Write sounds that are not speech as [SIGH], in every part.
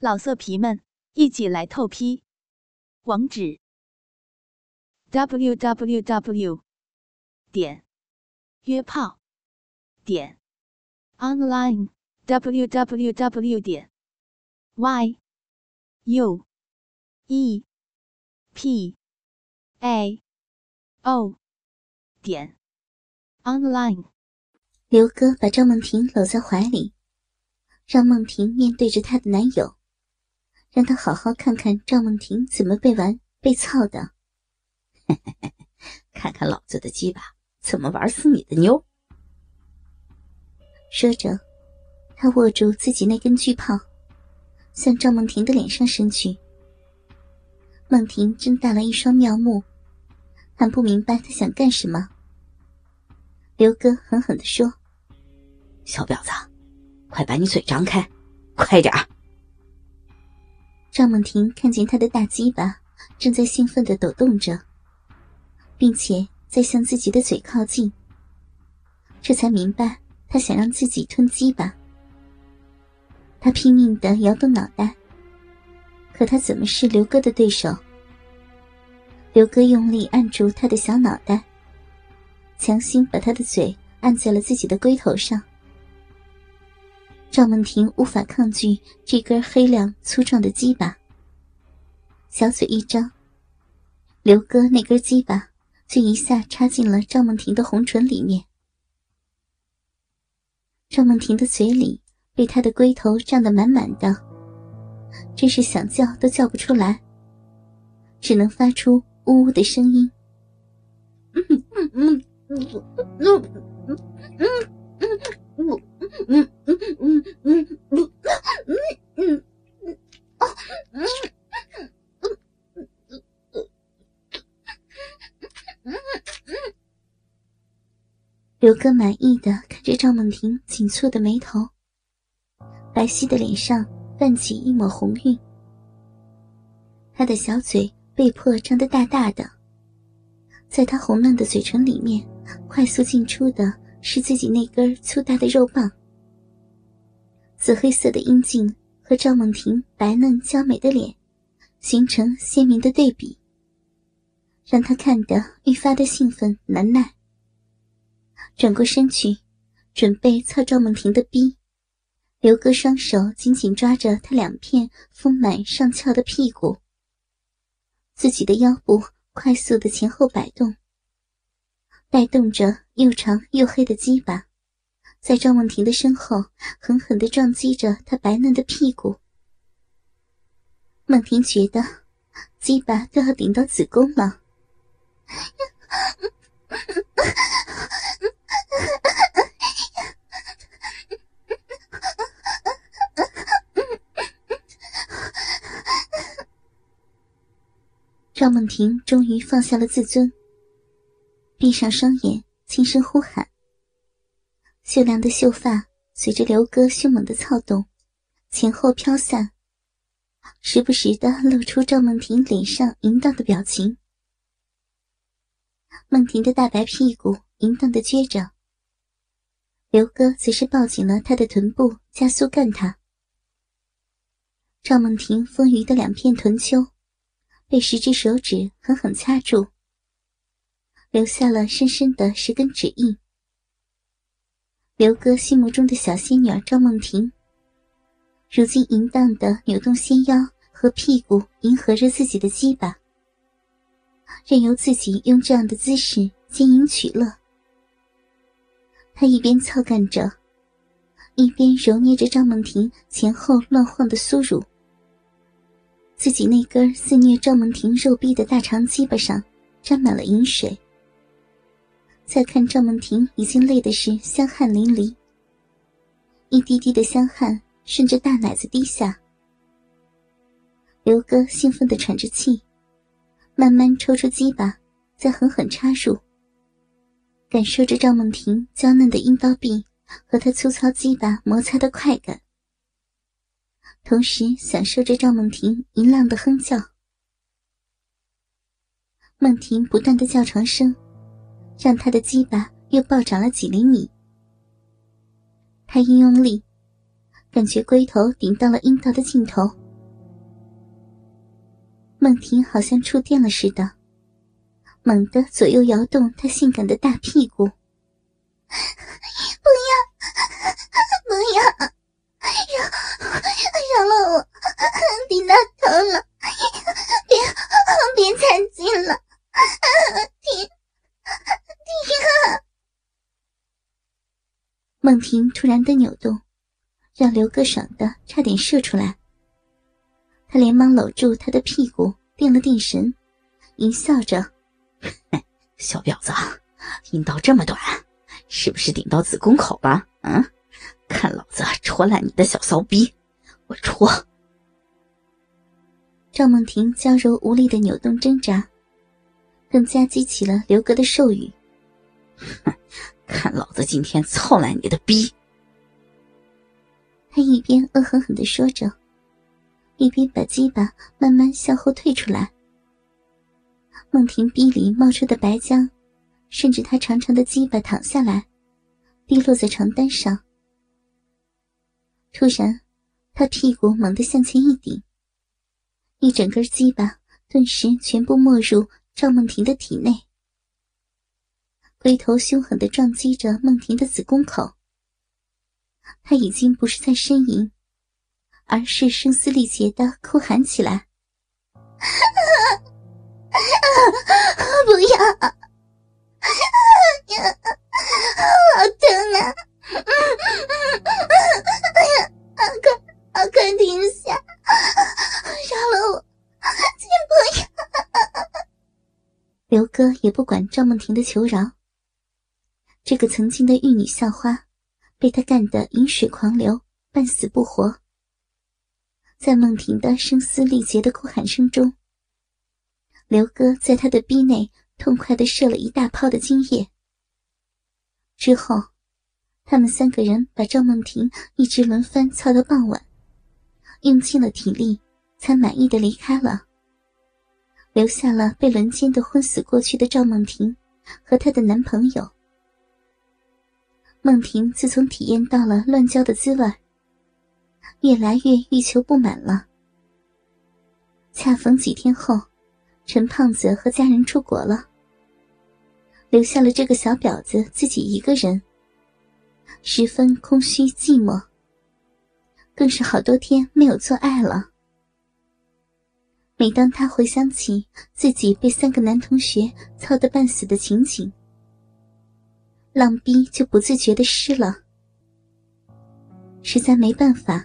老色皮们，一起来透批！网址：w w w 点约炮点 online w w w 点 y u e p a o 点 online。刘哥把赵梦婷搂在怀里，让梦婷面对着她的男友。让他好好看看赵梦婷怎么被玩被操的，[LAUGHS] 看看老子的鸡巴怎么玩死你的妞。说着，他握住自己那根巨炮，向赵梦婷的脸上伸去。梦婷睁大了一双妙目，还不明白他想干什么。刘哥狠狠地说：“小婊子，快把你嘴张开，快点儿！”赵梦婷看见他的大鸡巴正在兴奋的抖动着，并且在向自己的嘴靠近，这才明白他想让自己吞鸡巴。他拼命的摇动脑袋，可他怎么是刘哥的对手？刘哥用力按住他的小脑袋，强行把他的嘴按在了自己的龟头上。赵梦婷无法抗拒这根黑亮粗壮的鸡巴，小嘴一张，刘哥那根鸡巴就一下插进了赵梦婷的红唇里面。赵梦婷的嘴里被他的龟头胀得满满的，真是想叫都叫不出来，只能发出呜呜的声音。刘哥满意的看着赵梦婷紧蹙的眉头，白皙的脸上泛起一抹红晕。他的小嘴被迫张得大大的，在他红嫩的嘴唇里面，快速进出的是自己那根粗大的肉棒。紫黑色的阴茎和赵梦婷白嫩娇美的脸，形成鲜明的对比，让他看得愈发的兴奋难耐。转过身去，准备操赵梦婷的逼。刘哥双手紧紧抓着她两片丰满上翘的屁股，自己的腰部快速的前后摆动，带动着又长又黑的鸡巴，在赵梦婷的身后狠狠的撞击着她白嫩的屁股。梦婷觉得鸡巴都要顶到子宫了。赵梦婷终于放下了自尊，闭上双眼，轻声呼喊。秀亮的秀发随着刘哥凶猛的操动，前后飘散，时不时的露出赵梦婷脸上淫荡的表情。梦婷的大白屁股淫荡的撅着，刘哥则是抱紧了她的臀部，加速干她。赵梦婷丰腴的两片臀丘。被十只手指狠狠掐住，留下了深深的十根指印。刘哥心目中的小仙女儿赵梦婷，如今淫荡的扭动纤腰和屁股，迎合着自己的鸡巴，任由自己用这样的姿势经营取乐。他一边操干着，一边揉捏着赵梦婷前后乱晃的酥乳。自己那根肆虐赵梦婷肉壁的大长鸡巴上沾满了饮水。再看赵梦婷已经累的是香汗淋漓，一滴滴的香汗顺着大奶子滴下。刘哥兴奋的喘着气，慢慢抽出鸡巴，再狠狠插入，感受着赵梦婷娇嫩的阴道壁和他粗糙鸡巴摩擦的快感。同时享受着赵梦婷淫浪的哼叫，梦婷不断的叫床声，让他的鸡巴又暴涨了几厘米。他一用力，感觉龟头顶到了阴道的尽头，梦婷好像触电了似的，猛地左右摇动她性感的大屁股。疼了我，顶到头了，别别再进了，停停啊！孟婷突然的扭动，让刘哥爽的差点射出来。他连忙搂住他的屁股，定了定神，淫笑着：“小婊子，阴道这么短，是不是顶到子宫口了？嗯，看老子戳烂你的小骚逼！我戳！”赵梦婷娇柔无力的扭动挣扎，更加激起了刘格的兽欲：“哼，看老子今天操烂你的逼！”他一边恶狠狠的说着。一边把鸡巴慢慢向后退出来，梦婷逼里冒出的白浆，顺着她长长的鸡巴淌下来，滴落在床单上。突然，他屁股猛地向前一顶，一整根鸡巴顿时全部没入赵梦婷的体内，龟头凶狠的撞击着梦婷的子宫口。他已经不是在呻吟。而是声嘶力竭的哭喊起来：“ [LAUGHS] 不要！也不管赵梦婷的求饶，这个曾经的玉女校花，被他干得饮水狂流，半死不活。在梦婷的声嘶力竭的哭喊声中，刘哥在他的逼内痛快的射了一大泡的精液。之后，他们三个人把赵梦婷一直轮番操到傍晚，用尽了体力，才满意的离开了，留下了被轮奸的昏死过去的赵梦婷和她的男朋友。梦婷自从体验到了乱交的滋味。越来越欲求不满了。恰逢几天后，陈胖子和家人出国了，留下了这个小婊子自己一个人，十分空虚寂寞，更是好多天没有做爱了。每当他回想起自己被三个男同学操得半死的情景，浪逼就不自觉的湿了。实在没办法。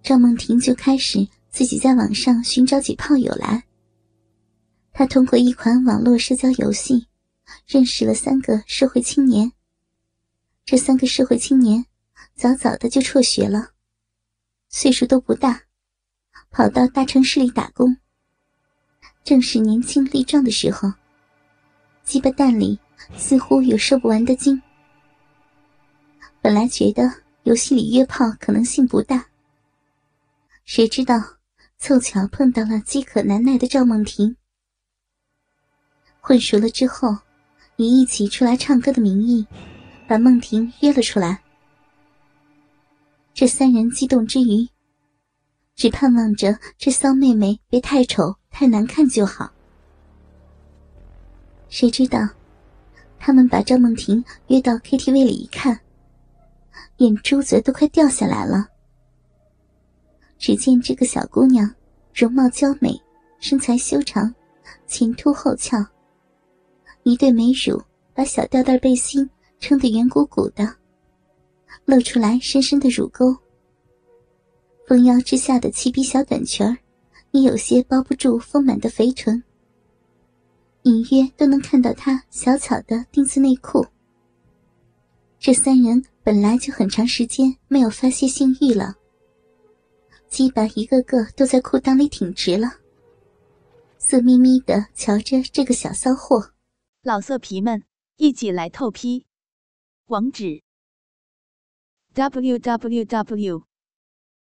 赵梦婷就开始自己在网上寻找起炮友来。她通过一款网络社交游戏，认识了三个社会青年。这三个社会青年早早的就辍学了，岁数都不大，跑到大城市里打工。正是年轻力壮的时候，鸡巴蛋里似乎有收不完的精。本来觉得游戏里约炮可能性不大。谁知道，凑巧碰到了饥渴难耐的赵梦婷。混熟了之后，以一起出来唱歌的名义，把梦婷约了出来。这三人激动之余，只盼望着这骚妹妹别太丑太难看就好。谁知道，他们把赵梦婷约到 KTV 里一看，眼珠子都快掉下来了。只见这个小姑娘，容貌娇美，身材修长，前凸后翘。一对美乳把小吊带背心撑得圆鼓鼓的，露出来深深的乳沟。风腰之下的齐鼻小短裙儿，也有些包不住丰满的肥臀。隐约都能看到她小巧的丁字内裤。这三人本来就很长时间没有发泄性欲了。鸡巴一个个都在裤裆里挺直了，色眯眯的瞧着这个小骚货。老色皮们，一起来透批！网址：w w w